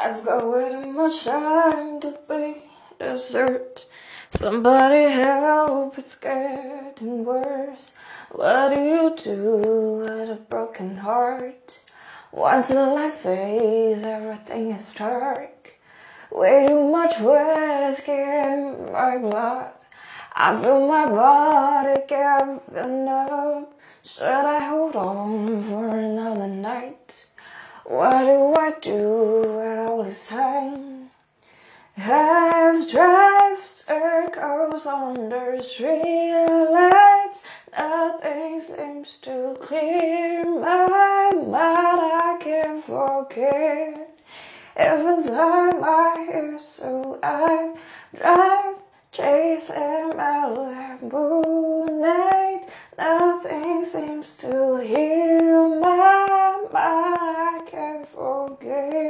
I've got way too much time to be desert. Somebody help, it's getting worse. What do you do with a broken heart? Once the light fades, everything is dark. Way too much whiskey in my blood. I feel my body giving up. Should I hold on for another night? What do I do this time? Have drive circles under street lights. Nothing seems to clear my mind. I can't forget. Every time I hear so I drive, chasing my Lambo night. Nothing seems to heal my mind. I can't forget.